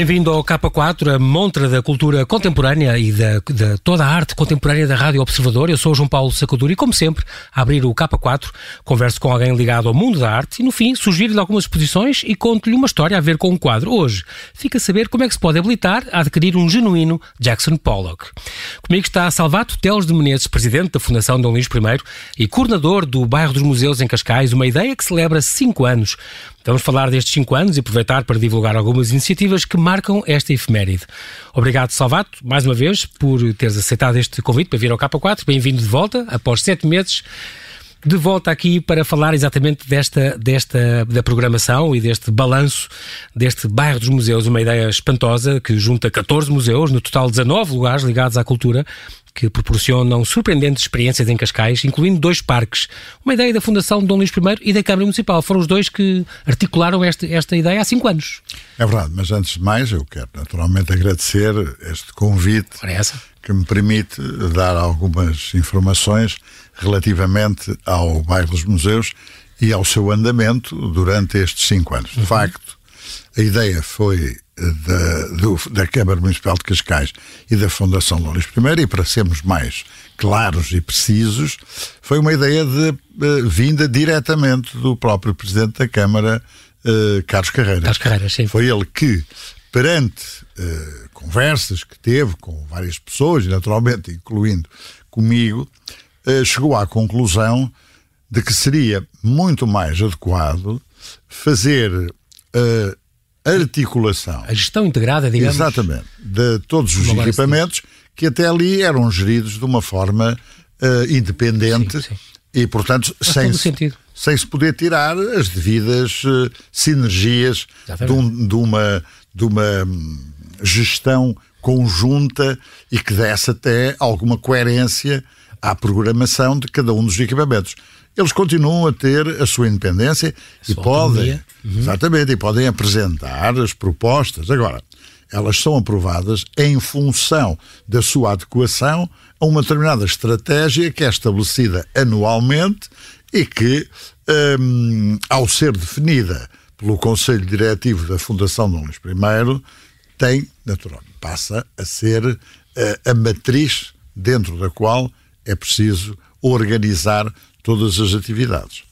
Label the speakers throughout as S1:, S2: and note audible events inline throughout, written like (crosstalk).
S1: Bem-vindo ao K4, a montra da cultura contemporânea e da, de toda a arte contemporânea da Rádio Observador. Eu sou João Paulo Sacadura e, como sempre, a abrir o K4, converso com alguém ligado ao mundo da arte e, no fim, sugiro-lhe algumas exposições e conto-lhe uma história a ver com um quadro. Hoje, fica a saber como é que se pode habilitar a adquirir um genuíno Jackson Pollock. Comigo está Salvato Teles de Menezes, presidente da Fundação Dom Luís I e coordenador do Bairro dos Museus em Cascais, uma ideia que celebra cinco anos. Vamos falar destes cinco anos e aproveitar para divulgar algumas iniciativas que marcam esta efeméride. Obrigado, Salvato, mais uma vez, por teres aceitado este convite para vir ao K4. Bem-vindo de volta, após sete meses. De volta aqui para falar exatamente desta, desta da programação e deste balanço deste bairro dos museus, uma ideia espantosa que junta 14 museus, no total 19 lugares ligados à cultura, que proporcionam surpreendentes experiências em Cascais, incluindo dois parques. Uma ideia da Fundação Dom Luís I e da Câmara Municipal. Foram os dois que articularam este, esta ideia há cinco anos.
S2: É verdade, mas antes de mais eu quero naturalmente agradecer este convite que me permite dar algumas informações relativamente ao bairro dos museus e ao seu andamento durante estes cinco anos. De uhum. facto, a ideia foi da, do, da Câmara Municipal de Cascais e da Fundação Louris I, e para sermos mais claros e precisos, foi uma ideia de, uh, vinda diretamente do próprio Presidente da Câmara, uh, Carlos Carreiras.
S1: Carlos Carreiras, sim.
S2: Foi ele que, perante uh, conversas que teve com várias pessoas, naturalmente incluindo comigo, chegou à conclusão de que seria muito mais adequado fazer articulação.
S1: A gestão integrada, digamos.
S2: Exatamente. De todos os equipamentos que até ali eram geridos de uma forma uh, independente sim, sim. e, portanto, sem se, sem se poder tirar as devidas uh, sinergias de, um, de, uma, de uma hum, gestão conjunta e que desse até alguma coerência à programação de cada um dos equipamentos eles continuam a ter a sua independência a e sua podem, uhum. exatamente, e podem apresentar as propostas. Agora, elas são aprovadas em função da sua adequação a uma determinada estratégia que é estabelecida anualmente e que, um, ao ser definida pelo Conselho Diretivo da Fundação Dom Luís I, tem, naturalmente, passa a ser uh, a matriz dentro da qual é preciso organizar todas as atividades.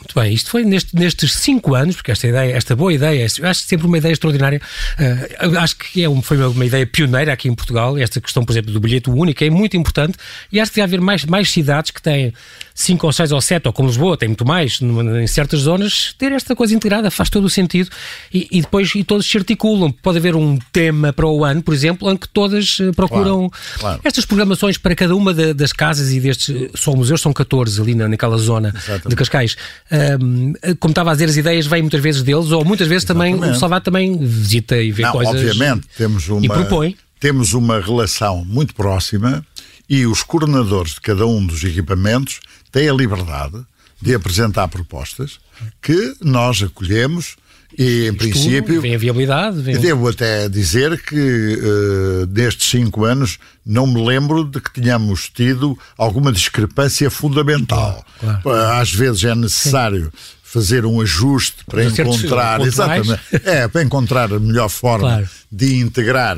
S1: Muito bem, isto foi neste, nestes cinco anos, porque esta ideia, esta boa ideia, eu acho sempre uma ideia extraordinária, uh, acho que é um, foi uma, uma, ideia pioneira aqui em Portugal, esta questão, por exemplo, do bilhete único é muito importante e acho que deve haver mais, mais cidades que têm cinco ou seis ou sete, ou como Lisboa tem muito mais, numa, em certas zonas, ter esta coisa integrada faz todo o sentido e, e, depois e todos se articulam. Pode haver um tema para o ano, por exemplo, em que todas eh, procuram claro, claro. estas programações para cada uma das casas e destes, só museus são 14 ali na, naquela zona Exatamente. de Cascais. Um, como estava a dizer, as ideias vêm muitas vezes deles, ou muitas vezes Exatamente. também o Salvador também visita e vê
S2: Não,
S1: coisas.
S2: Obviamente, temos uma,
S1: e propõe.
S2: temos uma relação muito próxima e os coordenadores de cada um dos equipamentos têm a liberdade de apresentar propostas que nós acolhemos e, em princípio.
S1: Vem a viabilidade. Vem...
S2: Devo até dizer que uh, nestes cinco anos não me lembro de que tenhamos tido alguma discrepância fundamental. Claro, claro. Às vezes é necessário. Sim. Fazer um ajuste para encontrar, exatamente, é, para encontrar a melhor forma claro. de integrar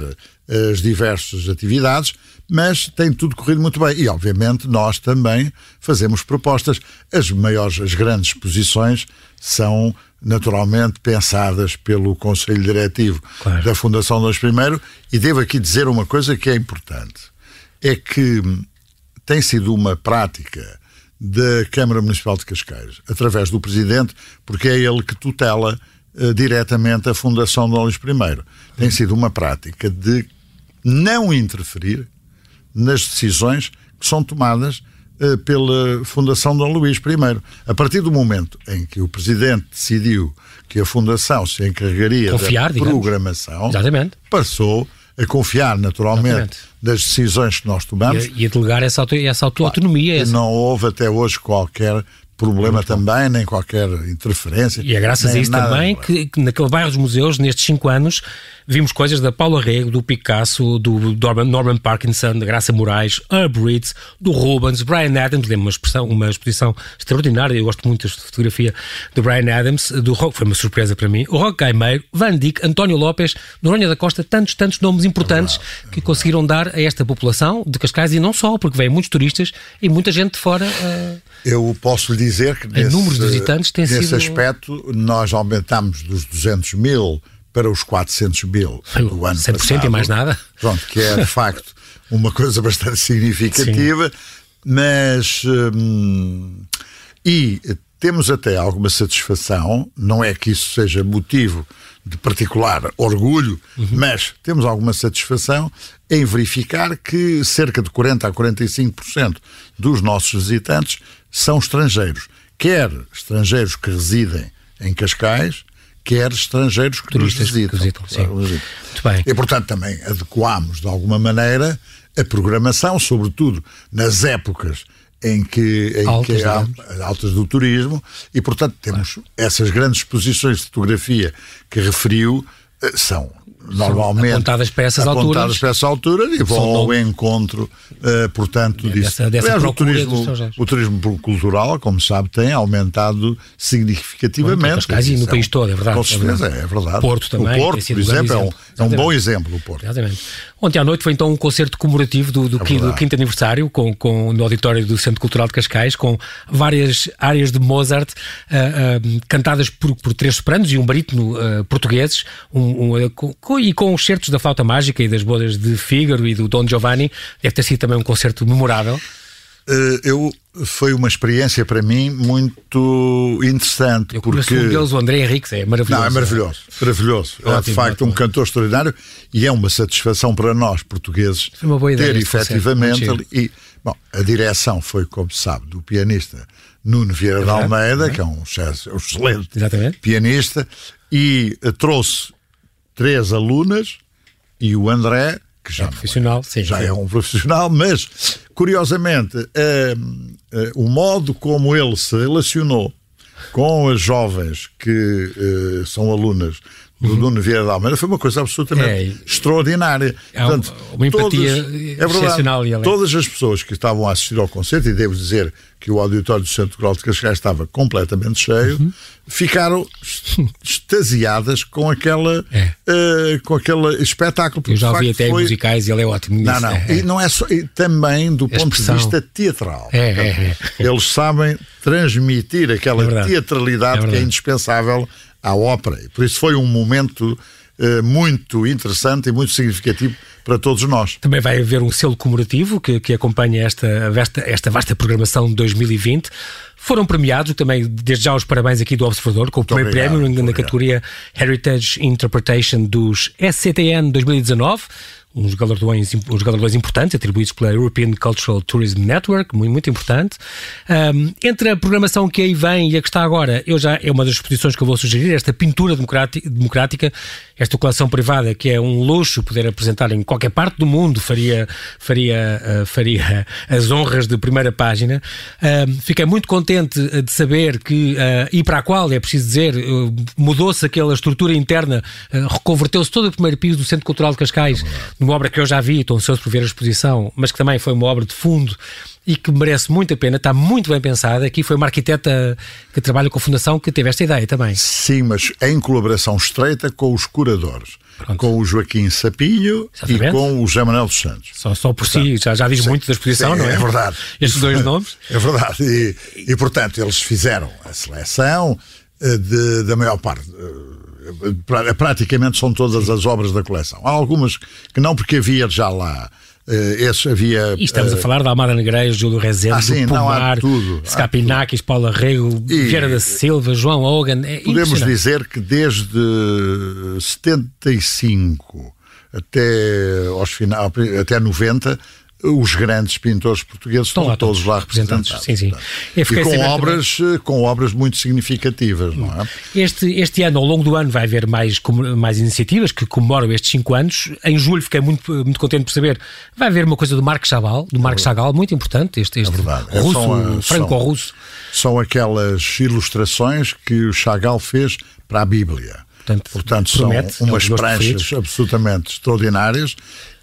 S2: as diversas atividades, mas tem tudo corrido muito bem. E, obviamente, nós também fazemos propostas. As maiores, as grandes exposições são naturalmente pensadas pelo Conselho Diretivo claro. da Fundação Dom I. E devo aqui dizer uma coisa que é importante: é que tem sido uma prática da Câmara Municipal de Cascais, através do Presidente, porque é ele que tutela uh, diretamente a Fundação Dom Luís I. Tem sido uma prática de não interferir nas decisões que são tomadas uh, pela Fundação Dom Luís I. A partir do momento em que o Presidente decidiu que a Fundação se encarregaria
S1: Confiar,
S2: da programação, passou a confiar naturalmente Exatamente. das decisões que nós tomamos
S1: e a, e a delegar essa, auto, essa autonomia.
S2: Essa... Não houve até hoje qualquer problema também, nem qualquer interferência.
S1: E é graças a isso também que, que, naquele bairro dos museus, nestes cinco anos, vimos coisas da Paula Rego, do Picasso, do Norman, Norman Parkinson, da Graça Moraes, Herb Ritz, do Rubens, Brian Adams, lembro uma expressão, uma exposição extraordinária, eu gosto muito da fotografia do Brian Adams, do Rock, foi uma surpresa para mim, o Rock Gaimeiro, Van Dyck, António Lopes, Noronha da Costa, tantos, tantos nomes importantes é que conseguiram dar a esta população de Cascais e não só, porque vêm muitos turistas e muita gente de fora. Uh,
S2: eu posso lhe dizer que nesse,
S1: número de visitantes tem
S2: nesse
S1: sido...
S2: aspecto nós aumentamos dos 200 mil para os 400 mil do ano 100% passado.
S1: e mais nada.
S2: Pronto, que é de facto uma coisa bastante (laughs) significativa, Sim. mas. Hum, e temos até alguma satisfação, não é que isso seja motivo de particular orgulho, uhum. mas temos alguma satisfação em verificar que cerca de 40 a 45% dos nossos visitantes são estrangeiros, quer estrangeiros que residem em Cascais, quer estrangeiros que Turistas nos visitam. Que visitam. Muito bem. E, portanto, também adequamos, de alguma maneira, a programação, sobretudo nas épocas em que, em altas, que há altas do turismo, e, portanto, temos essas grandes exposições de fotografia que referiu, eh, são normalmente
S1: apontadas para essas apontadas
S2: alturas, para essas alturas e vão ao encontro, uh, portanto, disso.
S1: Dessa, dessa Aliás,
S2: o turismo, o turismo cultural, como sabe, tem aumentado significativamente.
S1: Bom, e no país todo, é verdade.
S2: Com certeza, é verdade. É verdade.
S1: Porto também.
S2: O Porto, por exemplo, é um, é um bom exemplo. O Porto.
S1: Exatamente. Ontem à noite foi então um concerto comemorativo do, do, é quinto, do quinto, aniversário com, com, no auditório do Centro Cultural de Cascais, com várias áreas de Mozart uh, uh, cantadas por, por três sopranos e um barítono uh, portugueses, um, um, com, e com certos da flauta mágica e das bodas de Fígaro e do Don Giovanni. Deve ter sido também um concerto memorável.
S2: Uh, eu foi uma experiência para mim muito interessante.
S1: Eu
S2: porque
S1: um deles, o André Henriques, é maravilhoso.
S2: Não, é maravilhoso, é? maravilhoso. É, de facto ótimo. um cantor extraordinário e é uma satisfação para nós portugueses ter efetivamente ali, e bom, a direção foi, como se sabe, do pianista Nuno Vieira é de Almeida, é? que é um, um excelente Exatamente. pianista, e uh, trouxe três alunas e o André que já, é
S1: profissional, sim,
S2: já
S1: sim.
S2: é um profissional, mas curiosamente uh, o modo como ele se relacionou com as jovens que uh, são alunas do uhum. Nuno Vieira da Almeida foi uma coisa absolutamente é, extraordinária.
S1: É Portanto, uma empatia todas, é excepcional.
S2: Verdade, todas as pessoas que estavam a assistir ao concerto, e devo dizer que o auditório do Centro Cultural de Cascais estava completamente cheio, uhum. ficaram (laughs) extasiadas com aquela é. uh, com aquele espetáculo.
S1: Eu já ouvi até foi... musicais e ele é ótimo.
S2: Não, não. É. E não é só, e também do ponto de vista teatral.
S1: É, é, é,
S2: Eles sabem transmitir aquela teatralidade que é indispensável à ópera. E por isso foi um momento uh, muito interessante e muito significativo para todos nós.
S1: Também vai haver um selo comemorativo que, que acompanha esta, esta, esta vasta programação de 2020. Foram premiados também, desde já, os parabéns aqui do Observador, com o primeiro obrigado, prémio na categoria Heritage Interpretation dos SCTN 2019 uns galardões, uns galardões importantes atribuídos pela European Cultural Tourism Network, muito, muito importante. Um, entre a programação que aí vem e a que está agora, eu já é uma das exposições que eu vou sugerir, esta pintura democrática, esta coleção privada, que é um luxo poder apresentar em qualquer parte do mundo, faria, faria, uh, faria (laughs) as honras de primeira página. Uh, fiquei muito contente de saber que, uh, e para a qual, é preciso dizer, mudou-se aquela estrutura interna, reconverteu-se todo o primeiro piso do Centro Cultural de Cascais uma obra que eu já vi, estou ansioso por ver a exposição, mas que também foi uma obra de fundo e que merece muito a pena, está muito bem pensada. Aqui foi uma arquiteta que trabalha com a Fundação que teve esta ideia também.
S2: Sim, mas em colaboração estreita com os curadores. Pronto. Com o Joaquim Sapinho Exatamente. e com o José Manuel dos Santos.
S1: Só, só por portanto, si, já, já diz sim, muito da exposição, sim, não é?
S2: É verdade. (laughs)
S1: Estes dois nomes. (laughs)
S2: É verdade. E, e, portanto, eles fizeram a seleção eh, de, da maior parte eh, praticamente são todas as obras da coleção. Há algumas que não, porque havia já lá. Uh, havia.
S1: E estamos uh, a falar da Almada Negreiros, Júlio Rezende, ah, sim, Pomar, Scapinakis, Paula Rego, e, Vieira da Silva, João Hogan. É
S2: podemos dizer que desde 75 até, aos final, até 90 os grandes pintores portugueses estão, lá todos, lá representados.
S1: Sim, sim.
S2: E com obras, também. com obras muito significativas, não é?
S1: Este, este ano, ao longo do ano, vai haver mais, mais iniciativas que comemoram estes cinco anos. Em julho fiquei muito, muito contente por saber, vai haver uma coisa do Marco Chagall, do Marco é Chagall, muito importante, este, este é russo, franco-russo.
S2: São, são aquelas ilustrações que o Chagall fez para a Bíblia. Portanto, Portanto são é umas pranchas absolutamente extraordinárias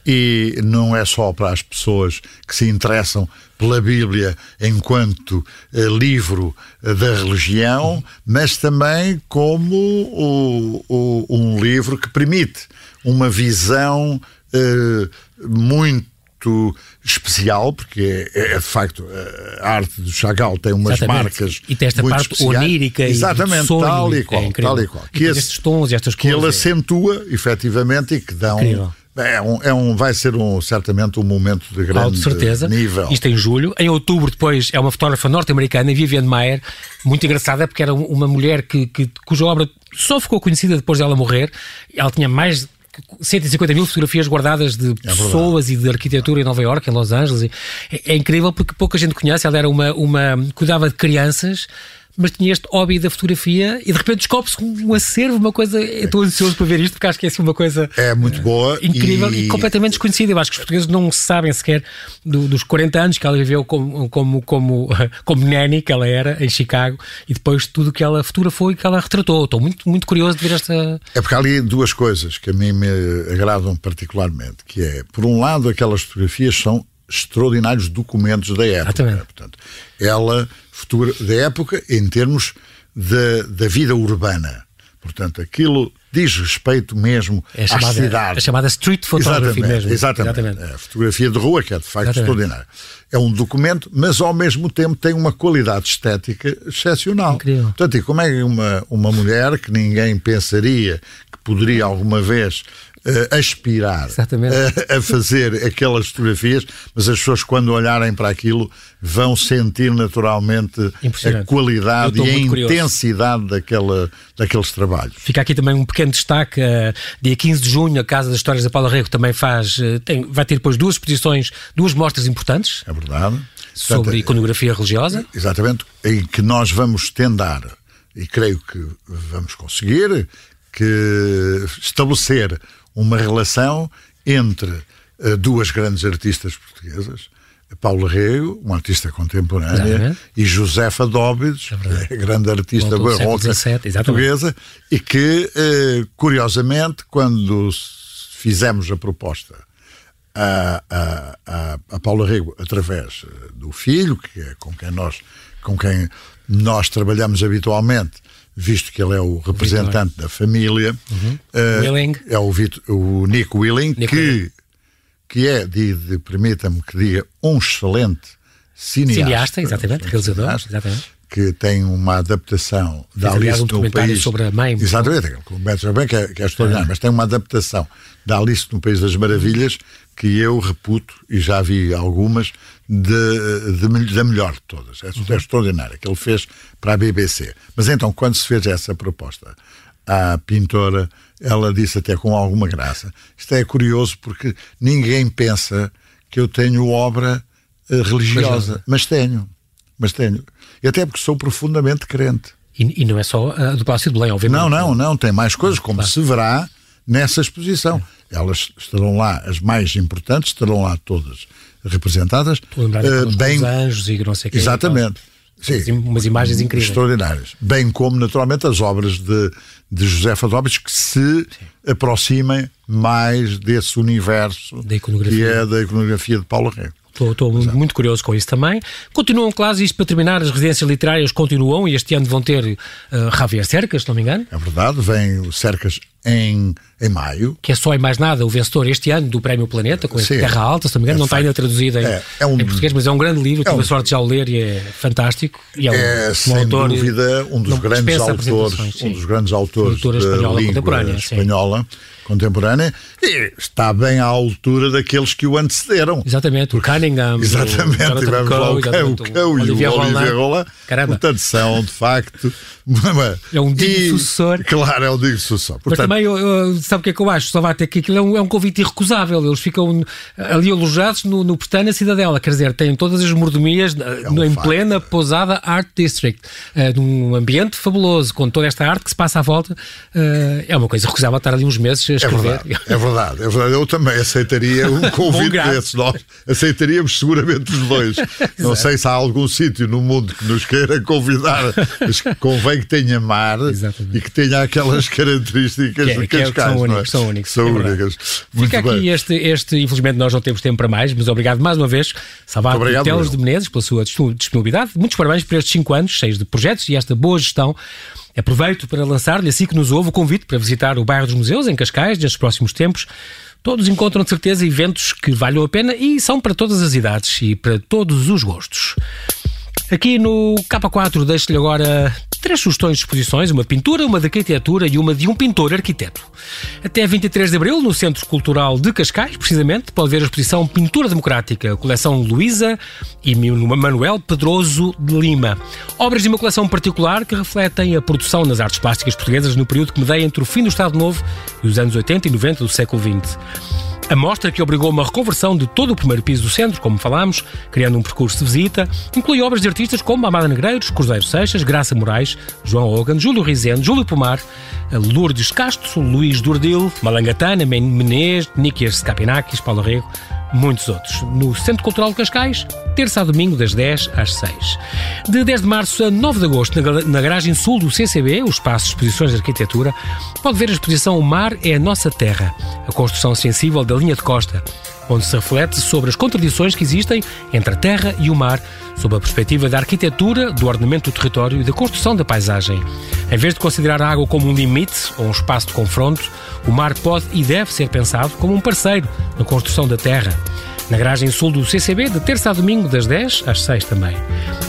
S2: e não é só para as pessoas que se interessam pela Bíblia enquanto eh, livro eh, da religião, mas também como o, o, um livro que permite uma visão eh, muito especial, porque é, é, de facto a arte do Chagall tem umas Exatamente. marcas
S1: e tem esta
S2: muito
S1: parte
S2: especiais.
S1: onírica
S2: Exatamente,
S1: e sonho,
S2: tal e qual,
S1: é
S2: tal e qual.
S1: Que, tons e estas
S2: que
S1: cores,
S2: ele acentua efetivamente e que dão incrível. É um, é um, vai ser um, certamente um momento de grande de certeza. nível.
S1: Isto em julho. Em outubro, depois, é uma fotógrafa norte-americana, Vivian Mayer, muito engraçada, porque era uma mulher que, que, cuja obra só ficou conhecida depois dela morrer. Ela tinha mais 150 mil fotografias guardadas de é pessoas e de arquitetura em Nova York, em Los Angeles. É, é, incrível porque pouca gente conhece. Ela era uma, uma cuidava de crianças mas tinha este hobby da fotografia e de repente descobre-se um acervo, uma coisa. Estou ansioso para ver isto porque acho que é assim uma coisa.
S2: É muito boa.
S1: Incrível e, e completamente desconhecida. Eu acho que os portugueses não sabem sequer do, dos 40 anos que ela viveu como, como, como, (laughs) como nanny, que ela era, em Chicago, e depois tudo que ela fotografou e que ela retratou. Estou muito, muito curioso de ver esta.
S2: É porque há ali duas coisas que a mim me agradam particularmente, que é, por um lado, aquelas fotografias são extraordinários documentos da época. Exatamente. Portanto, ela futura da época em termos da, da vida urbana. Portanto, aquilo diz respeito mesmo é chamada, à cidade.
S1: A chamada street photography
S2: exatamente,
S1: mesmo.
S2: Exatamente. exatamente. É a fotografia de rua, que é de facto exatamente. extraordinária. É um documento, mas ao mesmo tempo tem uma qualidade estética excepcional.
S1: Incrível.
S2: Portanto, e como é que uma, uma mulher que ninguém pensaria que poderia alguma vez uh, aspirar a, a, fazer aquelas fotografias, mas as pessoas, quando olharem para aquilo, vão sentir naturalmente a qualidade e a intensidade daquela, daqueles trabalhos.
S1: Fica aqui também um pequeno destaque. Uh, dia 15 de junho, a Casa das Histórias da Paula Rego também faz, uh, tem, vai ter depois duas exposições, duas mostras importantes.
S2: É verdade.
S1: Sobre Portanto, iconografia religiosa.
S2: Exatamente, em que nós vamos tendar, e creio que vamos conseguir, que estabelecer uma relação entre uh, duas grandes artistas portuguesas, Paula Rego, uma artista contemporânea, e Josefa Dóbides, é grande artista barroca portuguesa, e que, uh, curiosamente, quando fizemos a proposta a, a, a, a Paula Rego através eh, do filho, que é com quem nós, com quem nós trabalhamos habitualmente, visto que ele é o representante da família.
S1: Uhum. Uh, Willing.
S2: É o, o Nick Willing, Nick que, Willing. que é, de, de permita-me que diga, um excelente cineasta.
S1: Cineasta, exatamente, realizador, cineasta, exatamente.
S2: Que tem uma adaptação da Alice um no País.
S1: sobre a mãe.
S2: Exatamente, aquele bem que é, que é extraordinário, mas tem uma adaptação da Alice no País das Maravilhas que eu reputo, e já vi algumas, de, de, da melhor de todas. É, uhum. é extraordinária, que ele fez para a BBC. Mas então, quando se fez essa proposta à pintora, ela disse até com alguma graça: Isto é curioso porque ninguém pensa que eu tenho obra uh, religiosa, mas tenho. Mas tenho. E até porque sou profundamente crente.
S1: E, e não é só a do Palácio de Belém, obviamente.
S2: Não, não, não. Tem mais coisas, como claro. se verá nessa exposição. Elas estarão lá, as mais importantes, estarão lá todas representadas.
S1: Uh, bem, anjos e não sei o que.
S2: Exatamente.
S1: Sim, umas imagens incríveis.
S2: Extraordinárias. Bem como, naturalmente, as obras de, de José Fadóbis que se Sim. aproximem mais desse universo que é da iconografia de Paulo Rego.
S1: Estou, muito curioso com isso também. Continuam, claro, isto para terminar, as residências literárias continuam e este ano vão ter uh, Javier Cercas, se não me engano.
S2: É verdade, vem o Cercas em, em maio.
S1: Que é só e mais nada o vencedor este ano do Prémio Planeta, com Sim, Terra Alta, se não me engano, é não está ainda traduzido em, é, é um, em, português, mas é um grande livro, é tive um, a sorte de já o ler e é fantástico. E
S2: é, um, é um sem autor, dúvida um dos grandes autores, um dos grandes autores da espanhola contemporânea. Espanhola. Contemporânea e está bem à altura daqueles que o antecederam.
S1: Exatamente, o Cunningham.
S2: Exatamente, o tivemos lá o Cão, o Cão e o Olivier Roland. Caramba. Portanto, são de facto. (laughs)
S1: é um digno sucessor.
S2: Claro, é um digno sucessor. Portanto,
S1: também, eu, eu, sabe o que é que eu acho? Só vai ter que aquilo é um, é um convite irrecusável. Eles ficam ali alojados no, no Pestana Cidadela, quer dizer, têm todas as mordomias é um em facto. plena pousada Art District, uh, num ambiente fabuloso, com toda esta arte que se passa à volta. Uh, é uma coisa recusável estar ali uns meses a escrever.
S2: É verdade, é verdade. É verdade. Eu também aceitaria (laughs) um convite desses. Nós aceitaríamos seguramente os dois. (laughs) Não sei se há algum sítio no mundo que nos queira convidar, mas convém que tenha mar (laughs) Exatamente. e que tenha aquelas características que, é,
S1: que,
S2: é,
S1: que são únicos.
S2: É?
S1: São únicos.
S2: São é únicas.
S1: Muito Fica bem. aqui este, este, infelizmente nós não temos tempo para mais, mas obrigado mais uma vez, Salvador Teles de Menezes, pela sua disponibilidade. Muitos parabéns por estes 5 anos, cheios de projetos e esta boa gestão. Aproveito para lançar-lhe, assim que nos ouve, o convite para visitar o bairro dos Museus, em Cascais, nestes próximos tempos. Todos encontram de certeza eventos que valham a pena e são para todas as idades e para todos os gostos. Aqui no K4 deixo-lhe agora três sugestões de exposições, uma pintura, uma de arquitetura e uma de um pintor arquiteto. Até 23 de abril, no Centro Cultural de Cascais, precisamente, pode ver a exposição Pintura Democrática, coleção Luísa e Manuel Pedroso de Lima. Obras de uma coleção particular que refletem a produção nas artes plásticas portuguesas no período que medeia entre o fim do Estado Novo e os anos 80 e 90 do século XX. A mostra, que obrigou uma reconversão de todo o primeiro piso do centro, como falámos, criando um percurso de visita, inclui obras de artistas como Amada Negreiros, Cruzeiro Seixas, Graça Moraes, João Hogan, Júlio Rizende, Júlio Pomar, Lourdes Castro, Luís Durdil, Malangatana, Menez, Nikias Capinakis, Paulo Rego, muitos outros. No Centro Cultural de Cascais, terça a domingo, das 10 às 6. De 10 de março a 9 de agosto, na garagem sul do CCB, o espaço de exposições de arquitetura, pode ver a exposição O Mar é a Nossa Terra, a construção sensível da linha de costa, onde se reflete sobre as contradições que existem entre a terra e o mar, sob a perspectiva da arquitetura, do ordenamento do território e da construção da paisagem. Em vez de considerar a água como um limite ou um espaço de confronto, o mar pode e deve ser pensado como um parceiro na construção da terra. Na garagem sul do CCB, de terça a domingo, das 10 às 6 também.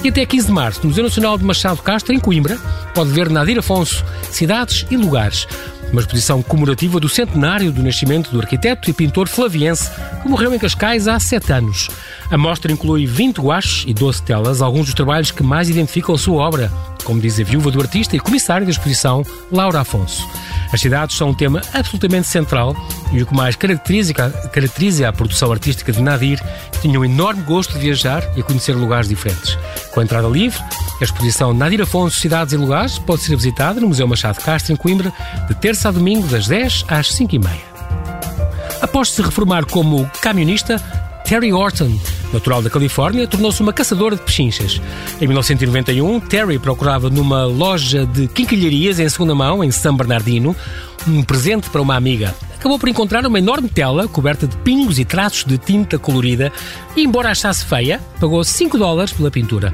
S1: E até 15 de março, no Museu Nacional de Machado Castro, em Coimbra, pode ver Nadir Afonso, cidades e lugares uma exposição comemorativa do centenário do nascimento do arquiteto e pintor flaviense que morreu em Cascais há sete anos. A mostra inclui 20 guaches e 12 telas, alguns dos trabalhos que mais identificam a sua obra, como diz a viúva do artista e comissária da exposição, Laura Afonso. As cidades são um tema absolutamente central e o que mais caracteriza, caracteriza a produção artística de Nadir tinha um enorme gosto de viajar e conhecer lugares diferentes. Com a entrada livre, a exposição Nadir Afonso Cidades e Lugares pode ser visitada no Museu Machado Castro, em Coimbra, de terça a domingo, das 10 às 5 e meia. Após se reformar como camionista, Terry Orton, natural da Califórnia, tornou-se uma caçadora de pechinchas. Em 1991, Terry procurava numa loja de quinquilharias em segunda mão, em San Bernardino, um presente para uma amiga acabou por encontrar uma enorme tela coberta de pingos e traços de tinta colorida e, embora achasse feia, pagou 5 dólares pela pintura.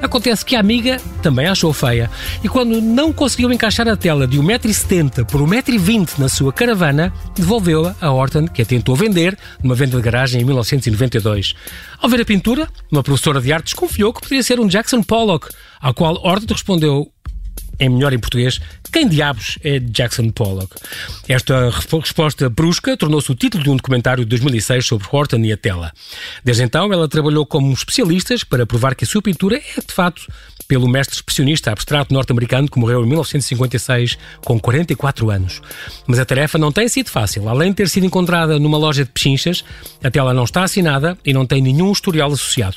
S1: Acontece que a amiga também achou feia e, quando não conseguiu encaixar a tela de 1,70m por 1,20m na sua caravana, devolveu-a a Horton, que a tentou vender numa venda de garagem em 1992. Ao ver a pintura, uma professora de arte desconfiou que poderia ser um Jackson Pollock, ao qual Horton respondeu em melhor em português, quem diabos é Jackson Pollock? Esta resposta brusca tornou-se o título de um documentário de 2006 sobre Horton e a tela. Desde então, ela trabalhou como especialista para provar que a sua pintura é, de fato, pelo mestre expressionista abstrato norte-americano que morreu em 1956 com 44 anos. Mas a tarefa não tem sido fácil. Além de ter sido encontrada numa loja de pechinchas, a tela não está assinada e não tem nenhum historial associado.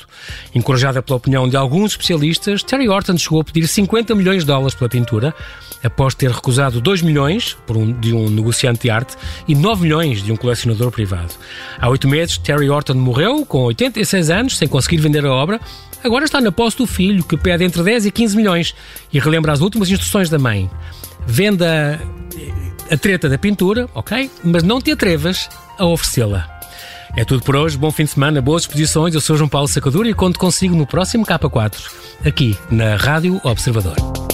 S1: Encorajada pela opinião de alguns especialistas, Terry Horton chegou a pedir 50 milhões de dólares pela pintura, após ter recusado 2 milhões um, de um negociante de arte e 9 milhões de um colecionador privado. Há oito meses, Terry Horton morreu com 86 anos, sem conseguir vender a obra, Agora está na posse do filho, que pede entre 10 e 15 milhões e relembra as últimas instruções da mãe. Venda a treta da pintura, ok? Mas não te atrevas a oferecê-la. É tudo por hoje, bom fim de semana, boas exposições. Eu sou João Paulo Sacadura e conto consigo no próximo K4, aqui na Rádio Observador.